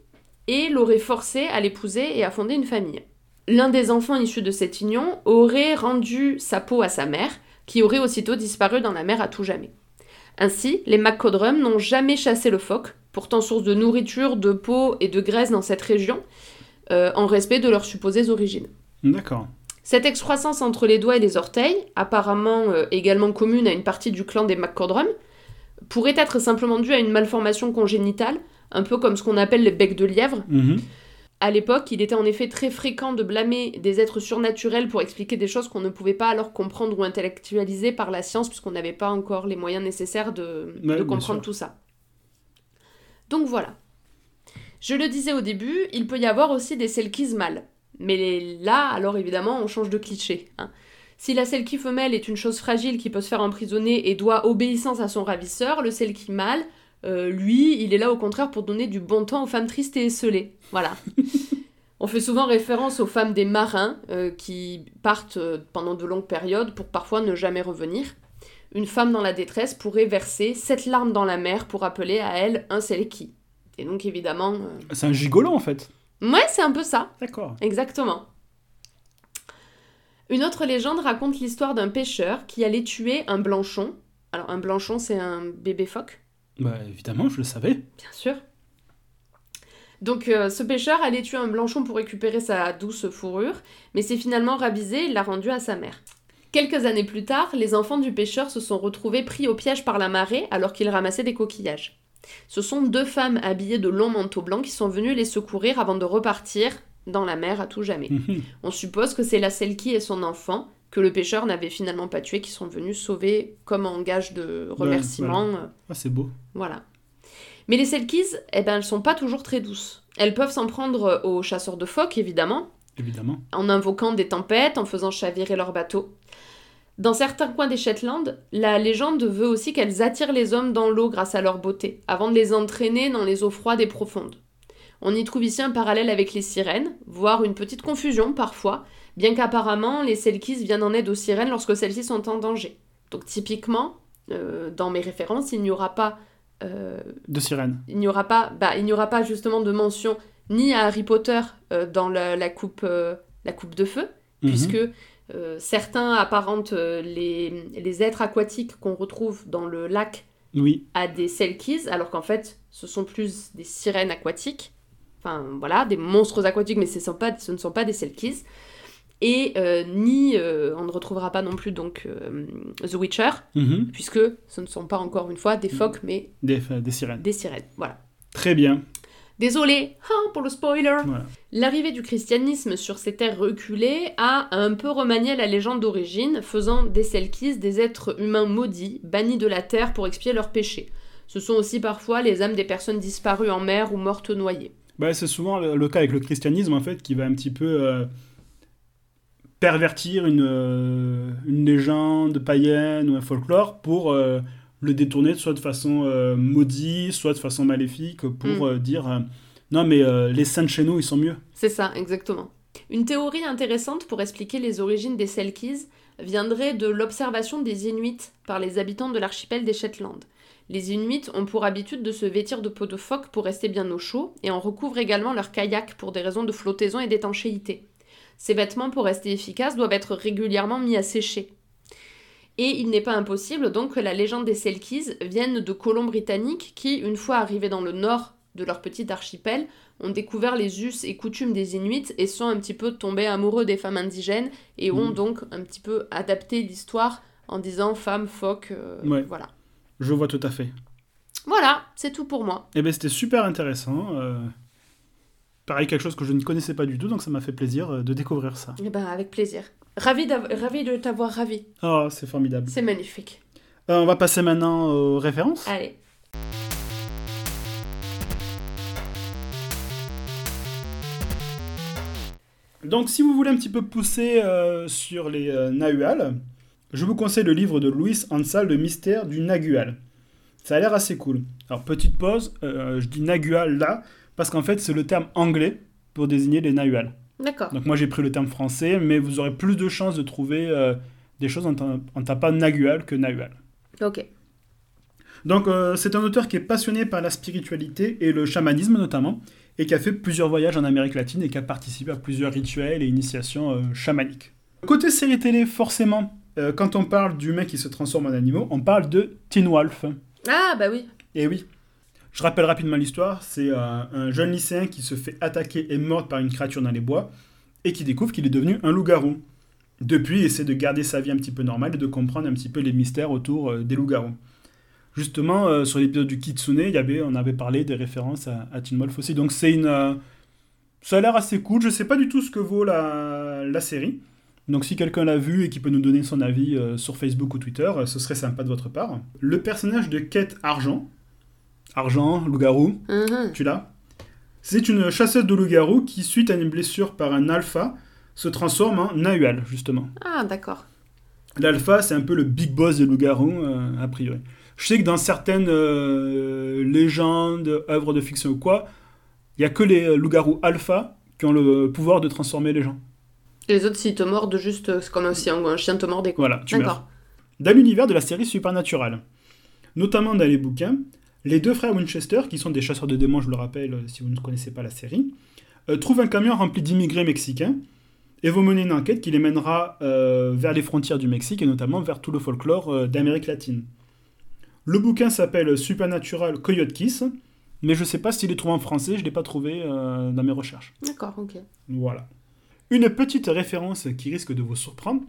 et l'aurait forcé à l'épouser et à fonder une famille. L'un des enfants issus de cette union aurait rendu sa peau à sa mère, qui aurait aussitôt disparu dans la mer à tout jamais. Ainsi, les MacCodrum n'ont jamais chassé le phoque, pourtant source de nourriture, de peau et de graisse dans cette région, euh, en respect de leurs supposées origines. D'accord. Cette excroissance entre les doigts et les orteils, apparemment euh, également commune à une partie du clan des MacCodrum, pourrait être simplement due à une malformation congénitale, un peu comme ce qu'on appelle les becs de lièvre. Mhm. À l'époque, il était en effet très fréquent de blâmer des êtres surnaturels pour expliquer des choses qu'on ne pouvait pas alors comprendre ou intellectualiser par la science, puisqu'on n'avait pas encore les moyens nécessaires de, Ouais, de bien comprendre tout ça. Donc voilà. Je le disais au début, il peut y avoir aussi des selkies mâles. Mais là, alors évidemment, on change de cliché. hein. Si la selkie femelle est une chose fragile qui peut se faire emprisonner et doit obéissance à son ravisseur, le selkie mâle, euh, lui, il est là au contraire pour donner du bon temps aux femmes tristes et esselées. Voilà. On fait souvent référence aux femmes des marins euh, qui partent euh, pendant de longues périodes pour parfois ne jamais revenir. Une femme dans la détresse pourrait verser sept larmes dans la mer pour appeler à elle un selkie. Et donc évidemment... euh, C'est un gigolo en fait. Ouais, c'est un peu ça. D'accord. Exactement. Une autre légende raconte l'histoire d'un pêcheur qui allait tuer un blanchon. Alors un blanchon, c'est un bébé phoque, Bah évidemment, je le savais. bien sûr. Donc euh, ce pêcheur allait tuer un blanchon pour récupérer sa douce fourrure, mais s'est finalement ravisé et l'a rendu à sa mère. Quelques années plus tard, les enfants du pêcheur se sont retrouvés pris au piège par la marée alors qu'ils ramassaient des coquillages. Ce sont deux femmes habillées de longs manteaux blancs qui sont venues les secourir avant de repartir dans la mer à tout jamais. Mhm. On suppose que c'est la Selkie et son enfant que le pêcheur n'avait finalement pas tué qui sont venus sauver comme en gage de remerciement. euh, Ah, c'est beau. Voilà. Mais les Selkies, eh ben, elles sont pas toujours très douces. Elles peuvent s'en prendre aux chasseurs de phoques, évidemment, Évidemment. en invoquant des tempêtes, en faisant chavirer leurs bateaux. Dans certains coins des Shetland, la légende veut aussi qu'elles attirent les hommes dans l'eau grâce à leur beauté, avant de les entraîner dans les eaux froides et profondes. On y trouve ici un parallèle avec les sirènes, voire une petite confusion parfois, bien qu'apparemment les Selkies viennent en aide aux sirènes lorsque celles-ci sont en danger. Donc typiquement, euh, dans mes références, il n'y aura pas euh, De sirène. il n'y aura pas, bah, il n'y aura pas justement de mention ni à Harry Potter euh, dans la, la coupe, la coupe de feu, Mhm. puisque certains apparentent les, les êtres aquatiques qu'on retrouve dans le lac Oui. à des selkies, alors qu'en fait, ce sont plus des sirènes aquatiques. Enfin, voilà, des monstres aquatiques, mais ce, sont pas, ce ne sont pas des selkies. Et euh, ni, euh, on ne retrouvera pas non plus donc euh, The Witcher, Mhm. puisque ce ne sont pas encore une fois des phoques, mais Des, sirènes. des sirènes. Voilà. Très bien. Désolé hein, pour le spoiler. Voilà. L'arrivée du christianisme sur ces terres reculées a un peu remanié la légende d'origine, faisant des Selkies des êtres humains maudits, bannis de la terre pour expier leurs péchés. Ce sont aussi parfois les âmes des personnes disparues en mer ou mortes noyées. Bah, c'est souvent le, le cas avec le christianisme, en fait, qui va un petit peu euh, pervertir une, euh, une légende païenne ou un folklore pour euh, le détourner soit de façon maudite, soit de façon maléfique, pour Mm. dire non, mais les saints de chez nous, ils sont mieux. C'est ça, exactement. Une théorie intéressante pour expliquer les origines des Selkies viendrait de l'observation des Inuits par les habitants de l'archipel des Shetland. Les Inuits ont pour habitude de se vêtir de peau de phoque pour rester bien au chaud et en recouvrent également leur kayak pour des raisons de flottaison et d'étanchéité. Ces vêtements, pour rester efficaces, doivent être régulièrement mis à sécher. Et il n'est pas impossible donc que la légende des Selkies vienne de colons britanniques qui, une fois arrivés dans le nord de leur petit archipel, ont découvert les us et coutumes des Inuits et sont un petit peu tombés amoureux des femmes indigènes et ont Mhm. donc un petit peu adapté l'histoire en disant femmes, phoques, euh, Ouais. voilà. Je vois tout à fait. Voilà, c'est tout pour moi. Et ben c'était super intéressant. euh, Pareil, quelque chose que je ne connaissais pas du tout, donc ça m'a fait plaisir euh, de découvrir ça. Eh ben, avec plaisir. Ravi, de t'avoir ravi. Oh, c'est formidable. C'est magnifique. Euh, on va passer maintenant aux références. Allez. Donc, si vous voulez un petit peu pousser euh, sur les Nahual, je vous conseille le livre de Louis Ansal, Le mystère du Nagual. Ça a l'air assez cool. Alors, petite pause, euh, je dis Nagual là, parce qu'en fait, c'est le terme anglais pour désigner les Nahual. D'accord. Donc, moi, j'ai pris le terme français, mais vous aurez plus de chances de trouver euh, des choses en, ta- en tapant Nagual que Nahual. Ok. Donc, euh, c'est un auteur qui est passionné par la spiritualité et le chamanisme notamment, et qui a fait plusieurs voyages en Amérique latine et qui a participé à plusieurs rituels et initiations chamaniques. Côté série télé, forcément, euh, quand on parle d'humains qui se transforment en animaux, on parle de Teen Wolf. Ah, bah oui. Et oui. Je rappelle rapidement l'histoire, c'est euh, un jeune lycéen qui se fait attaquer et mordre par une créature dans les bois, et qui découvre qu'il est devenu un loup-garou. Depuis, il essaie de garder sa vie un petit peu normale et de comprendre un petit peu les mystères autour euh, des loups-garous. Justement, euh, sur l'épisode du Kitsune, y avait, on avait parlé des références à, à Teen Wolf aussi. Donc c'est une... ça a l'air assez cool. Je sais pas du tout ce que vaut la, la série. Donc si quelqu'un l'a vu et qui peut nous donner son avis euh, sur Facebook ou Twitter, euh, ce serait sympa de votre part. Le personnage de Kate Argent, Argent, loup-garou, Mhm. tu l'as? C'est une chasseuse de loup-garou qui, suite à une blessure par un alpha, se transforme en Nahual, justement. Ah, d'accord. L'alpha, c'est un peu le big boss des loups-garous, euh, a priori. Je sais que dans certaines euh, légendes, œuvres de fiction ou quoi, il n'y a que les loups-garous alpha qui ont le pouvoir de transformer les gens. Les autres, s'ils te mordent, juste, euh, c'est comme un, un chien te mordait. quoi. Voilà, tu D'accord. meurs. Dans l'univers de la série Supernatural, notamment dans les bouquins, les deux frères Winchester, qui sont des chasseurs de démons, je le rappelle, euh, si vous ne connaissez pas la série, euh, trouvent un camion rempli d'immigrés mexicains et vont mener une enquête qui les mènera euh, vers les frontières du Mexique et notamment vers tout le folklore euh, d'Amérique latine. Le bouquin s'appelle Supernatural Coyote Kiss, mais je ne sais pas s'il est trouvé en français, je ne l'ai pas trouvé dans mes recherches. D'accord, ok. Voilà. Une petite référence qui risque de vous surprendre.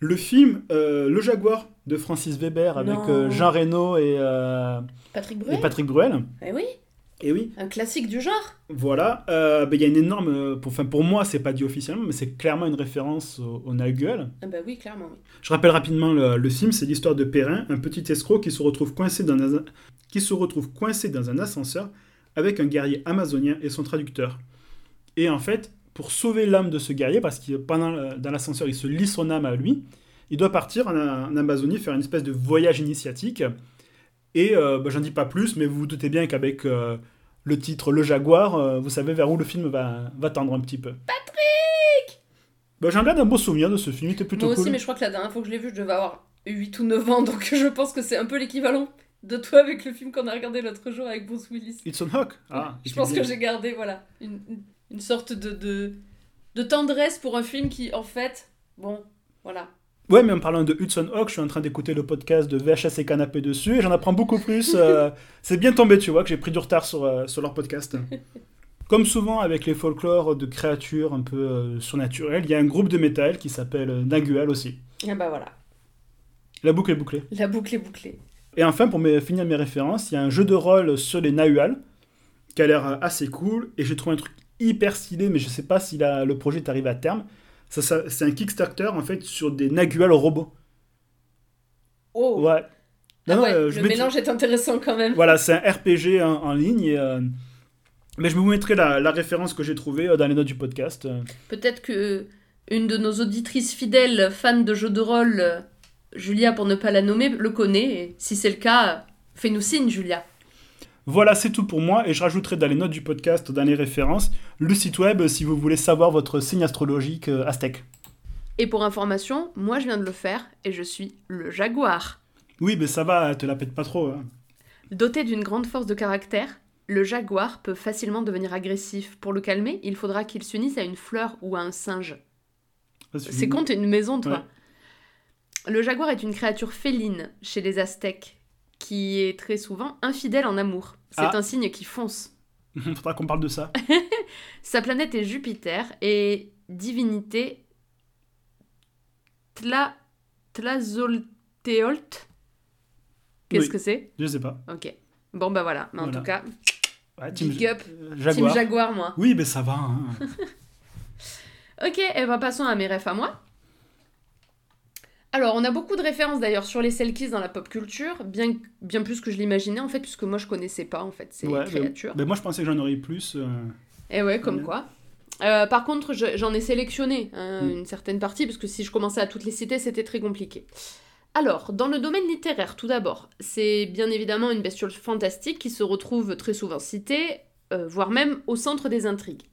Le film euh, Le Jaguar de Francis Weber avec euh, Jean Reno et, euh, Patrick et Bruel Patrick Bruel. Eh oui, Et oui, un classique du genre. voilà. Ben, Il y a une énorme... Pour, enfin, pour moi, c'est pas dit officiellement, mais c'est clairement une référence au, au Nagual. Ah bah oui, clairement, oui. Je rappelle rapidement le, le film, c'est l'histoire de Perrin, un petit escroc qui se retrouve coincé dans un, qui se retrouve coincé dans un ascenseur avec un guerrier amazonien et son traducteur. Et en fait, pour sauver l'âme de ce guerrier, parce que pendant le- dans l'ascenseur, il se lie son âme à lui, il doit partir en, en Amazonie faire une espèce de voyage initiatique. Et euh, bah, j'en dis pas plus, mais vous vous doutez bien qu'avec euh, le titre Le Jaguar, euh, vous savez vers où le film va, va tendre un petit peu. Patrick Bah, J'en garde un beau souvenir de ce film, il était plutôt Moi aussi, cool. mais je crois que la dernière fois que je l'ai vu, je devais avoir 8 ou 9 ans, donc je pense que c'est un peu l'équivalent de toi avec le film qu'on a regardé l'autre jour avec Bruce Willis. It's on Hawk Ah, Je pense que j'ai gardé, voilà, une, une- une sorte de, de, de tendresse pour un film qui, en fait, bon, voilà. Ouais, mais en parlant de Hudson Hawk, je suis en train d'écouter le podcast de VHS et Canapé dessus et j'en apprends beaucoup plus. euh, c'est bien tombé, tu vois, que j'ai pris du retard sur, euh, sur leur podcast. Comme souvent avec les folklores de créatures un peu euh, surnaturelles, il y a un groupe de métal qui s'appelle Nagual aussi. Et bah voilà, La boucle est bouclée. la boucle est bouclée. Et enfin, pour mes- finir mes références, il y a un jeu de rôle sur les Nahual qui a l'air euh, assez cool et j'ai trouvé un truc hyper stylé, mais je sais pas si la- le projet est arrivé à terme. Ça, ça- c'est un Kickstarter en fait sur des Nagual robots. Oh Ouais. Ah Non, non, ouais, euh, je le mélange est intéressant quand même. Voilà, c'est un RPG en, en ligne. Et, euh, Mais je vous mettrai la, la référence que j'ai trouvée euh, dans les notes du podcast. Peut-être que une de nos auditrices fidèles, fans de jeux de rôle, Julia pour ne pas la nommer, le connaît. Et si c'est le cas, fais-nous signe, Julia. Voilà, c'est tout pour moi. Et je rajouterai dans les notes du podcast, dans les références, le site web euh, si vous voulez savoir votre signe astrologique euh, aztèque. Et pour information, moi je viens de le faire et je suis le jaguar. Oui, mais ça va, te la pète pas trop. hein. Doté d'une grande force de caractère, le jaguar peut facilement devenir agressif. Pour le calmer, il faudra qu'il s'unisse à une fleur ou à un singe. C'est con, t'es une maison, toi. Le jaguar est une créature féline chez les Aztèques, qui est très souvent infidèle en amour. C'est Ah. un signe qui fonce. Faudra qu'on parle de ça. Sa planète est Jupiter et divinité Tla... Tlazolteolt. Qu'est-ce Oui. que c'est? Je sais pas. Ok. Bon bah voilà, mais en Voilà. tout cas, Ouais, big up, euh, Team Jaguar. Jaguar moi. Oui, mais ça va. hein. Ok, et ben passons à mes refs à moi. Alors, on a beaucoup de références d'ailleurs sur les Selkies dans la pop culture, bien, bien plus que je l'imaginais en fait, puisque moi je connaissais pas en fait ces Ouais, mais- créatures. mais moi, je pensais que j'en aurais plus. euh. Et ouais, comme Ouais. quoi. Euh, par contre, je- j'en ai sélectionné hein, Mm. une certaine partie, parce que si je commençais à toutes les citer, c'était très compliqué. Alors, dans le domaine littéraire, tout d'abord, c'est bien évidemment une bestiole fantastique qui se retrouve très souvent citée, euh, voire même au centre des intrigues.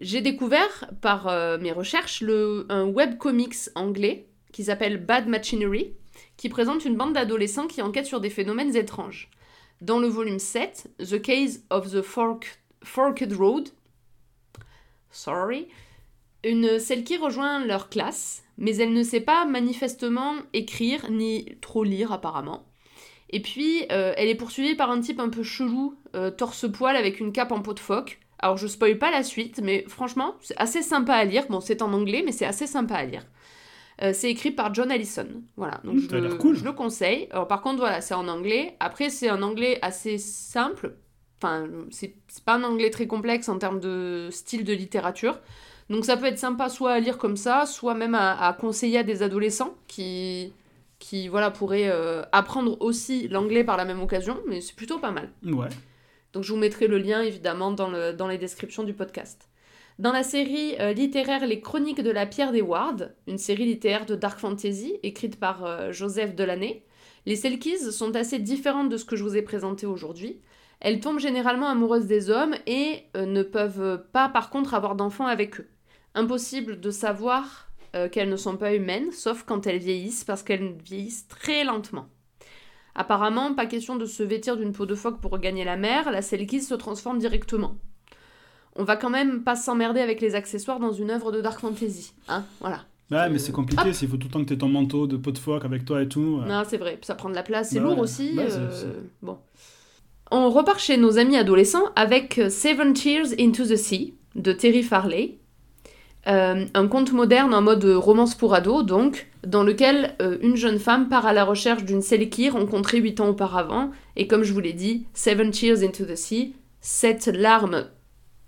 J'ai découvert par euh, mes recherches le, un webcomics anglais qui s'appelle Bad Machinery, qui présente une bande d'adolescents qui enquêtent sur des phénomènes étranges. Dans le volume 7, The Case of the Fork- Forked Road, sorry, une celle qui rejoint leur classe, mais elle ne sait pas manifestement écrire ni trop lire apparemment. Et puis, euh, elle est poursuivie par un type un peu chelou, euh, torse-poil avec une cape en peau de phoque. Alors, je spoil pas la suite, mais franchement, c'est assez sympa à lire. Bon, c'est en anglais, mais c'est assez sympa à lire. Euh, c'est écrit par John Allison. Voilà, donc Mmh, je, le- cool. je le conseille. Alors, par contre, voilà, c'est en anglais. Après, c'est un anglais assez simple. Enfin, c'est c'est pas un anglais très complexe en termes de style de littérature. Donc, ça peut être sympa soit à lire comme ça, soit même à, à conseiller à des adolescents qui, qui voilà, pourraient euh, apprendre aussi l'anglais par la même occasion. Mais c'est plutôt pas mal. Ouais. Donc je vous mettrai le lien évidemment dans, le, dans les descriptions du podcast. Dans la série euh, littéraire Les Chroniques de la Pierre des Wards, une série littéraire de dark fantasy écrite par euh, Joseph Delaney, les Selkies sont assez différentes de ce que je vous ai présenté aujourd'hui. Elles tombent généralement amoureuses des hommes et euh, ne peuvent pas par contre avoir d'enfants avec eux. Impossible de savoir qu'elles ne sont pas humaines, sauf quand elles vieillissent, parce qu'elles vieillissent très lentement. Apparemment, pas question de se vêtir d'une peau de phoque pour regagner la mer, la Selkis se transforme directement. On va quand même pas s'emmerder avec les accessoires dans une œuvre de dark fantasy, hein, voilà. Ouais, mais c'est compliqué, s'il faut tout le temps que t'aies ton manteau de peau de phoque avec toi et tout. euh. Non, c'est vrai, ça prend de la place, c'est Bah lourd ouais. aussi. Bah, euh, Bon. On repart chez nos amis adolescents avec euh, Seven Tears into the Sea de Terry Farley. Euh, un conte moderne en mode romance pour ados, donc, dans lequel une jeune femme part à la recherche d'une Selkie rencontrée 8 ans auparavant, et comme je vous l'ai dit, Seven Tears into the Sea, sept larmes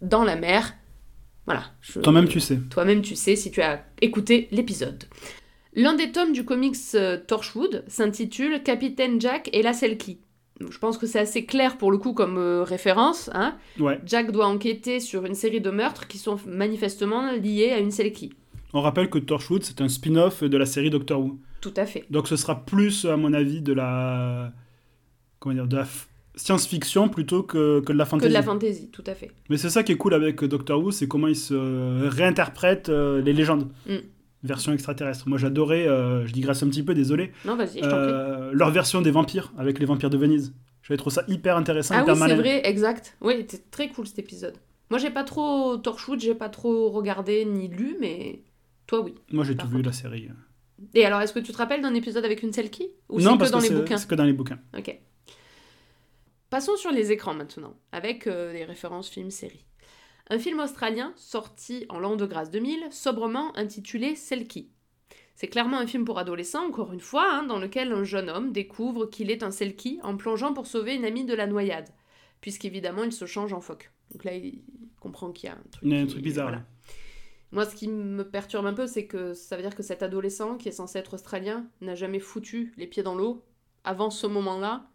dans la mer. Voilà. Toi-même, tu sais. toi-même, tu sais si tu as écouté l'épisode. L'un des tomes du comics euh, Torchwood s'intitule Capitaine Jack et la Selkie. Je pense que c'est assez clair pour le coup comme euh, référence. Hein. Ouais. Jack doit enquêter sur une série de meurtres qui sont manifestement liés à une Selkie. On rappelle que Torchwood, c'est un spin-off de la série Doctor Who. Tout à fait. Donc ce sera plus, à mon avis, de la. Comment dire De la f- science-fiction plutôt que, que de la Que fantasy. de la fantasy, tout à fait. Mais c'est ça qui est cool avec Doctor Who, c'est comment ils se réinterprètent euh, les légendes. Mm. Version extraterrestre. Moi j'adorais, euh, je digresse un petit peu, désolé, Non, vas-y, je t'en prie. euh, leur version des vampires avec les vampires de Venise. J'avais trouvé ça hyper intéressant, Ah oui, c'est vrai, exact. Oui, c'était très cool cet épisode. Moi, j'ai pas trop Torchwood, j'ai pas trop regardé ni lu, mais toi, oui. Moi j'ai tout vu la série. Et alors, est-ce que tu te rappelles d'un épisode avec une Selkie? Ou non, parce que dans que les bouquins? c'est que dans les bouquins. Ok. Passons sur les écrans maintenant, avec euh, des références films-séries. Un film australien sorti en l'an de grâce 2000, sobrement intitulé Selkie. C'est clairement un film pour adolescents, encore une fois, hein, dans lequel un jeune homme découvre qu'il est un Selkie en plongeant pour sauver une amie de la noyade, puisqu'évidemment il se change en phoque. Donc là, il comprend qu'il y a un truc, Il y a un truc bizarre. voilà. là. Moi, ce qui me perturbe un peu, c'est que ça veut dire que cet adolescent, qui est censé être australien, n'a jamais foutu les pieds dans l'eau avant ce moment-là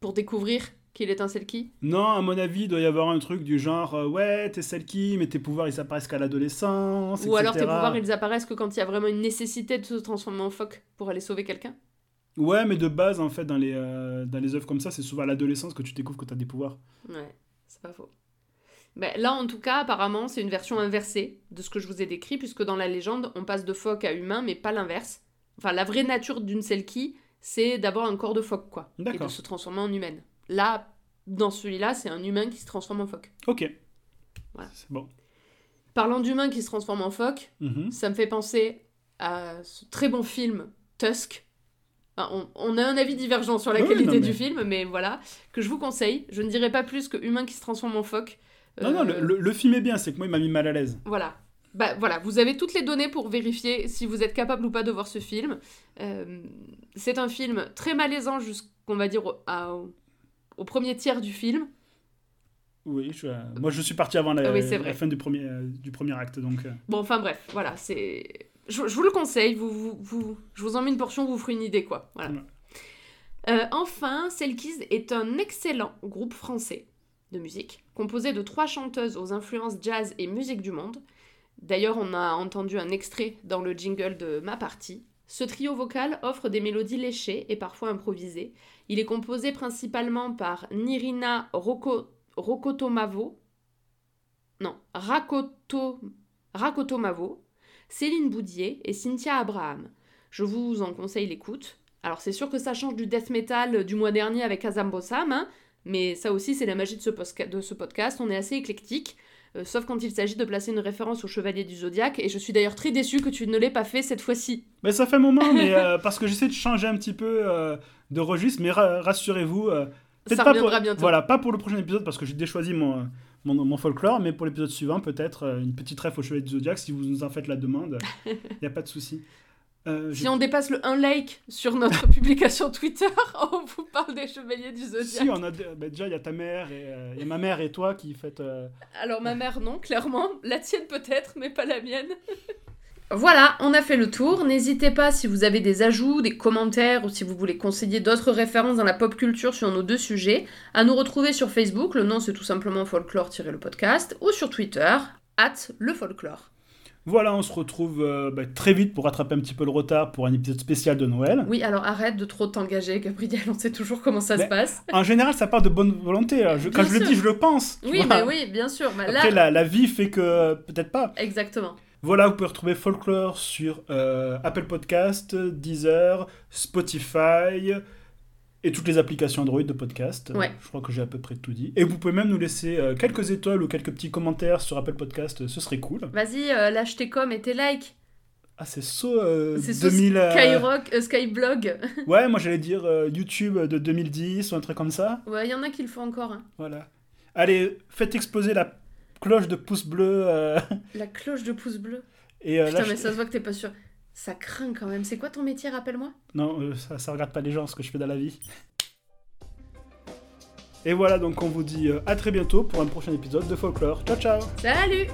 pour découvrir qu'il est un Selkie. Non, à mon avis, il doit y avoir un truc du genre euh, Ouais, t'es qui, mais tes pouvoirs ils apparaissent qu'à l'adolescence. Ou alors tes pouvoirs, ils apparaissent que quand il y a vraiment une nécessité de se transformer en phoque pour aller sauver quelqu'un. Ouais, mais de base, en fait, dans les, euh, dans les œuvres comme ça, c'est souvent à l'adolescence que tu découvres que t'as des pouvoirs. Ouais, c'est pas faux. Ben, là, en tout cas, apparemment, c'est une version inversée de ce que je vous ai décrit, puisque dans la légende, on passe de phoque à humain, mais pas l'inverse. Enfin, la vraie nature d'une Selkie, c'est d'avoir un corps de phoque, quoi. Et de se transformer en humaine. Là, dans celui-là, c'est un humain qui se transforme en phoque. Ok. Voilà. C'est bon. Parlant d'humain qui se transforme en phoque, Mhm. ça me fait penser à ce très bon film Tusk. Enfin, on, on a un avis divergent sur la Oui, qualité non, mais- du film, mais voilà, que je vous conseille. Je ne dirai pas plus que humain qui se transforme en phoque. Non, non, Euh, le, le- le film est bien, c'est que moi, il m'a mis mal à l'aise. Voilà. Bah, voilà, vous avez toutes les données pour vérifier si vous êtes capable ou pas de voir ce film. Euh, c'est un film très malaisant jusqu'on va dire au, à- au- au premier tiers du film. Oui, je- euh, moi, je suis parti avant la, Ah oui, la fin du premier, euh, du premier acte, donc... euh, Bon, enfin bref, voilà, c'est... Je, je vous le conseille, vous, vous, vous- je vous en mets une portion, vous ferez une idée, quoi. Voilà. Ouais. Euh, enfin, Selkies est un excellent groupe français. de musique, composé de trois chanteuses aux influences jazz et musique du monde. D'ailleurs, on a entendu un extrait dans le jingle de ma partie. Ce trio vocal offre des mélodies léchées et parfois improvisées. Il est composé principalement par Nirina Roko, Rokotomavo, Rakotomavo, Céline Boudier et Cynthia Abraham. Je vous en conseille l'écoute. Alors c'est sûr que ça change du death metal du mois dernier avec Azam Bossam, hein, mais ça aussi c'est la magie de ce, podcast, on est assez éclectique, euh, sauf quand il s'agit de placer une référence au Chevalier du Zodiaque, et je suis d'ailleurs très déçue que tu ne l'aies pas fait cette fois-ci. Mais ça fait un moment, mais euh, parce que j'essaie de changer un petit peu euh, de registre, mais ra rassurez-vous, ça pas pour, bientôt. Voilà, pas pour le prochain épisode parce que j'ai déchoisi mon, mon, mon, folklore, mais pour l'épisode suivant, peut-être une petite ref au Chevalier du Zodiaque, si vous nous en faites la demande, il n'y a pas de souci. Euh, si on dépasse le 1 like sur notre publication Twitter, on vous parle des chevaliers du zodiaque. Si, on a bah, déjà il y a ta mère et, euh, et, ma mère et toi qui faites. Euh... Alors ma mère non, clairement, la tienne peut-être, mais pas la mienne. voilà, on a fait le tour. N'hésitez pas si vous avez des ajouts, des commentaires ou si vous voulez conseiller d'autres références dans la pop culture sur nos deux sujets, à nous retrouver sur Facebook. Le nom c'est tout simplement folklore-le podcast ou sur Twitter, at le folklore. Voilà, on se retrouve euh, bah, très vite pour rattraper un petit peu le retard pour un épisode spécial de Noël. Oui, alors arrête de trop t'engager, Gabriel, on sait toujours comment ça se passe. En général, ça part de bonne volonté. Je, quand je le dis, je le pense. Oui, mais oui, bien sûr. Mais Après, là... la, la, vie fait que peut-être pas. Exactement. Voilà, vous pouvez retrouver Folklore sur euh, Apple Podcast, Deezer, Spotify et toutes les applications Android de podcast. Ouais. Je crois que j'ai à peu près tout dit. Et vous pouvez même nous laisser euh, quelques étoiles ou quelques petits commentaires sur Apple Podcast, ce serait cool. Vas-y, euh, lâche tes coms et tes likes. Ah, c'est so euh, C'est 2000. so Skyrock, euh, Skyblog. ouais, moi j'allais dire euh, YouTube de 2010 ou un truc comme ça. Ouais, il y en a qui le font encore. Hein. Voilà. Allez, faites exploser la cloche de pouce bleu. euh, La cloche de pouce bleu. et, euh, Putain, lâche- mais ça se voit que t'es pas sûr. Ça craint quand même. C'est quoi ton métier, rappelle-moi? Non, euh, ça, ça regarde pas les gens ce que je fais dans la vie. Et voilà, donc on vous dit euh, à très bientôt pour un prochain épisode de Folklore. Ciao ciao Salut